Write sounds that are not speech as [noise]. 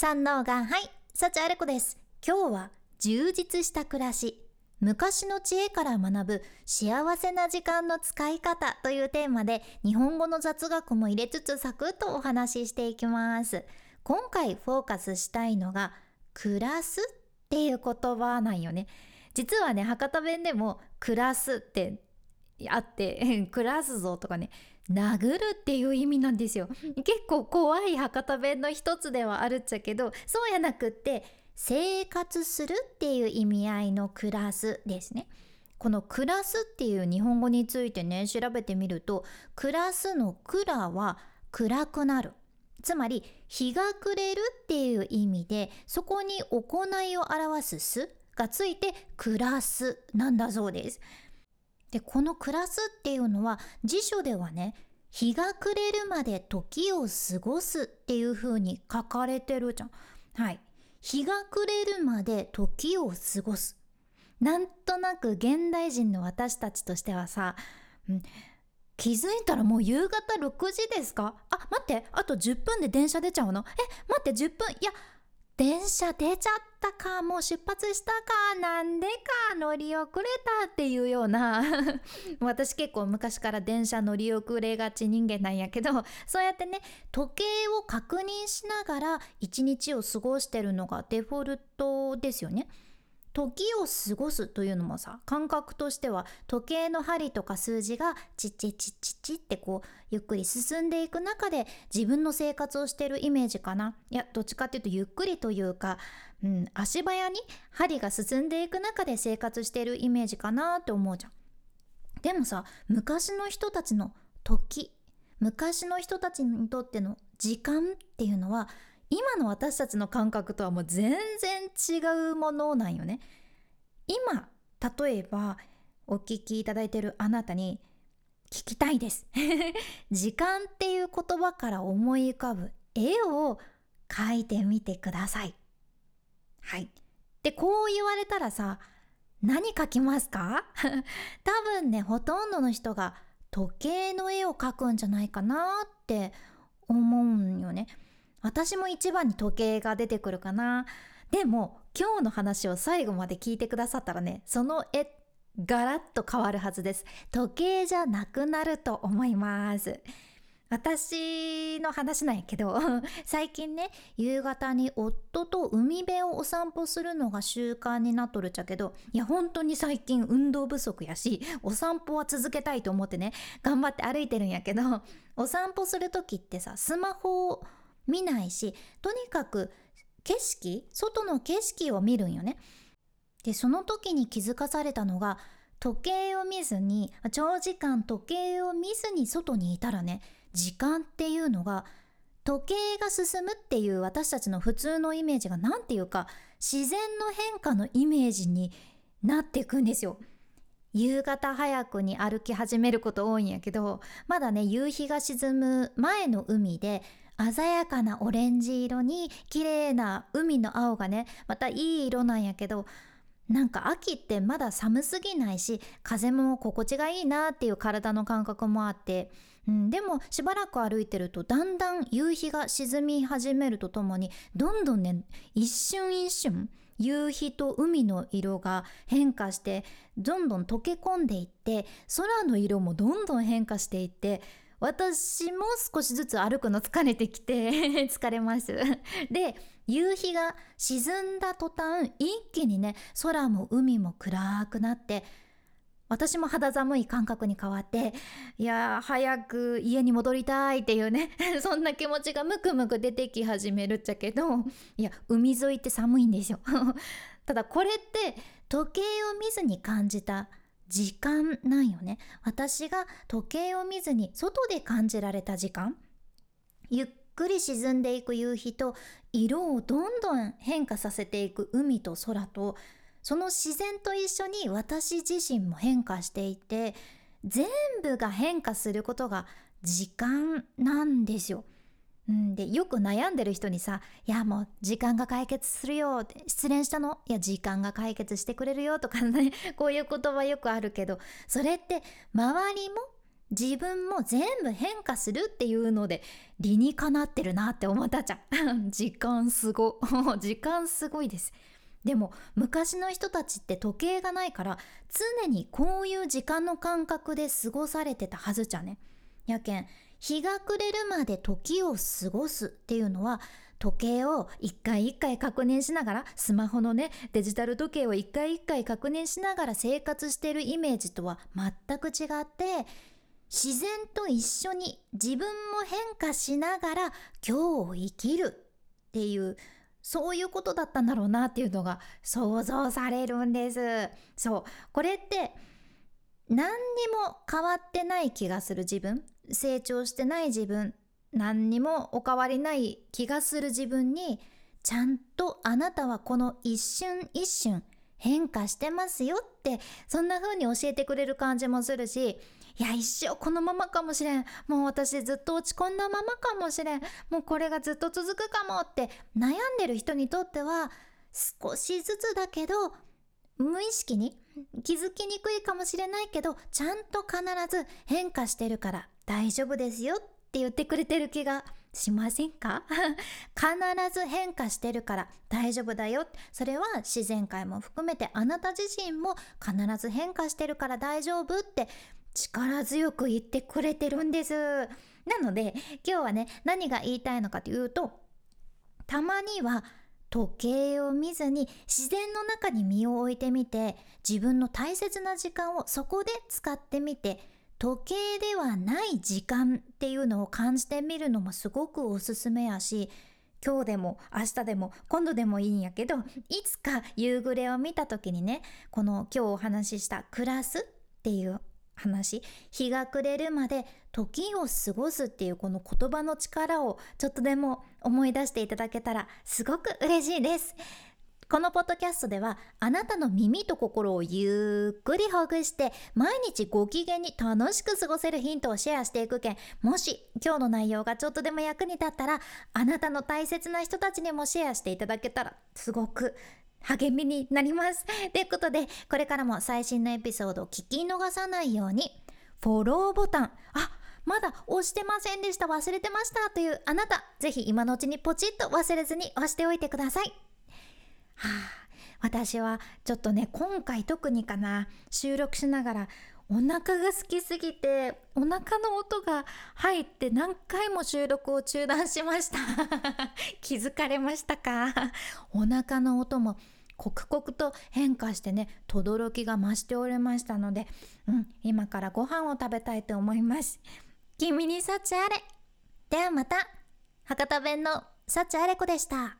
三能がはい幸あれ子です。今日は充実した暮らし。昔の知恵から学ぶ幸せな時間の使い方というテーマで日本語の雑学も入れつつサクッとお話ししていきます。今回フォーカスしたいのが暮らすっていう言葉なんよね。実はね博多弁でも暮らすってあって [laughs] 暮らすぞとかね。殴るっていう意味なんですよ。結構怖い博多弁の一つではあるっちゃけどそうやなくって生活するっていう意味合いの暮らすですね。この暮らすっていう日本語についてね調べてみると暮らすの蔵は暗くなる。つまり日が暮れるっていう意味でそこに行いを表すすがついて暮らすなんだそうです。でこの暮らすっていうのは辞書ではね日が暮れるまで時を過ごすっていう風に書かれてるじゃん。はい。日が暮れるまで時を過ごす。なんとなく現代人の私たちとしてはさ、うん、気づいたらもう夕方6時ですか？あ、待って、あと10分で電車出ちゃうの？え、待って10分、いや、電車出ちゃったかもう出発したかなんでか乗り遅れたっていうような [laughs] 私結構昔から電車乗り遅れがち人間なんやけどそうやってね時計を確認しながら一日を過ごしてるのがデフォルトですよね。時を過ごすというのもさ感覚としては時計の針とか数字がチッチッチッチッチってこうゆっくり進んでいく中で自分の生活をしてるイメージかないやどっちかっていうとゆっくりというか、うん、足早に針が進んでいく中で生活してるイメージかなって思うじゃん。でもさ昔の人たちの時昔の人たちにとっての時間っていうのは今の私たちの感覚とはもう全然違うものなんよね。今例えばお聞きいただいてるあなたに聞きたいです [laughs] 時間っていう言葉から思い浮かぶ絵を描いてみてください。はい。でこう言われたらさ何描きますか？[laughs] 多分ねほとんどの人が時計の絵を描くんじゃないかなって思うんよね。私も一番に時計が出てくるかな。でも今日の話を最後まで聞いてくださったらねその絵ガラッと変わるはずです。時計じゃなくなると思います。私の話なんやけど [laughs] 最近ね夕方に夫と海辺をお散歩するのが習慣になっとるっちゃけどいや本当に最近運動不足やしお散歩は続けたいと思ってね頑張って歩いてるんやけどお散歩する時ってさスマホを見ないしとにかく景色外の景色を見るんよね。でその時に気づかされたのが時計を見ずに長時間時計を見ずに外にいたらね時間っていうのが時計が進むっていう私たちの普通のイメージが何ていうか自然の変化のイメージになっていくんですよ。夕方早くに歩き始めること多いんやけどまだね夕日が沈む前の海で鮮やかなオレンジ色に綺麗な海の青がねまたいい色なんやけどなんか秋ってまだ寒すぎないし風も心地がいいなっていう体の感覚もあって、うん、でもしばらく歩いてるとだんだん夕日が沈み始めるとともにどんどんね一瞬一瞬夕日と海の色が変化してどんどん溶け込んでいって空の色もどんどん変化していって私も少しずつ歩くの疲れてきて [laughs] 疲れます。[laughs] で夕日が沈んだ途端一気にね空も海も暗くなって私も肌寒い感覚に変わっていや早く家に戻りたいっていうね [laughs] そんな気持ちがムクムク出てき始めるっちゃけどいや海沿いって寒いんですよ。ただこれって時計を見ずに感じた時間なんよね。私が時計を見ずに外で感じられた時間。ゆっくり沈んでいく夕日と色をどんどん変化させていく海と空と。その自然と一緒に私自身も変化していて全部が変化することが時間なんですよ。うん、でよく悩んでる人にさ「いやもう時間が解決するよ」って失恋したのいや時間が解決してくれるよとかね [laughs] こういう言葉よくあるけどそれって周りも自分も全部変化するっていうので理にかなってるなって思ったじゃん。[laughs] 時間すご。[laughs] 時間すごいです。でも昔の人たちって時計がないから常にこういう時間の感覚で過ごされてたはずじゃね。やけん日が暮れるまで時を過ごすっていうのは時計を一回一回確認しながらスマホのねデジタル時計を一回一回確認しながら生活してるイメージとは全く違って自然と一緒に自分も変化しながら今日を生きるっていうそういうことだったんだろうなっていうのが想像されるんです。そう。これって何にも変わってない気がする自分。成長してない自分何にもお変わりない気がする自分にちゃんとあなたはこの一瞬一瞬変化してますよってそんな風に教えてくれる感じもするしいや一生このままかもしれん。もう私ずっと落ち込んだままかもしれん。もうこれがずっと続くかもって悩んでる人にとっては少しずつだけど無意識に気づきにくいかもしれないけどちゃんと必ず変化してるから。大丈夫ですよって言ってくれてる気がしませんか？[laughs] 必ず変化してるから大丈夫だよ。それは自然界も含めてあなた自身も必ず変化してるから大丈夫って力強く言ってくれてるんです。なので今日はね何が言いたいのかというとたまには時計を見ずに自然の中に身を置いてみて自分の大切な時間をそこで使ってみて時計ではない時間っていうのを感じてみるのもすごくおすすめやし今日でも明日でも今度でもいいんやけどいつか夕暮れを見た時にねこの今日お話しした「暮らす」っていう話日が暮れるまで時を過ごすっていうこの言葉の力をちょっとでも思い出していただけたらすごく嬉しいです。このポッドキャストではあなたの耳と心をゆっくりほぐして毎日ご機嫌に楽しく過ごせるヒントをシェアしていくけんもし今日の内容がちょっとでも役に立ったらあなたの大切な人たちにもシェアしていただけたらすごく励みになります。ということでこれからも最新のエピソードを聞き逃さないようにフォローボタンあまだ押してませんでした忘れてましたというあなたぜひ今のうちにポチッと忘れずに押しておいてください。はあ、私はちょっとね今回特にかな収録しながらお腹が好きすぎてお腹の音が入って何回も収録を中断しました。[laughs] 気づかれましたか？お腹の音も刻々と変化してね轟きが増しておりましたので、うん、今からご飯を食べたいと思います。君に幸あれ。ではまた。博多弁の幸あれ子でした。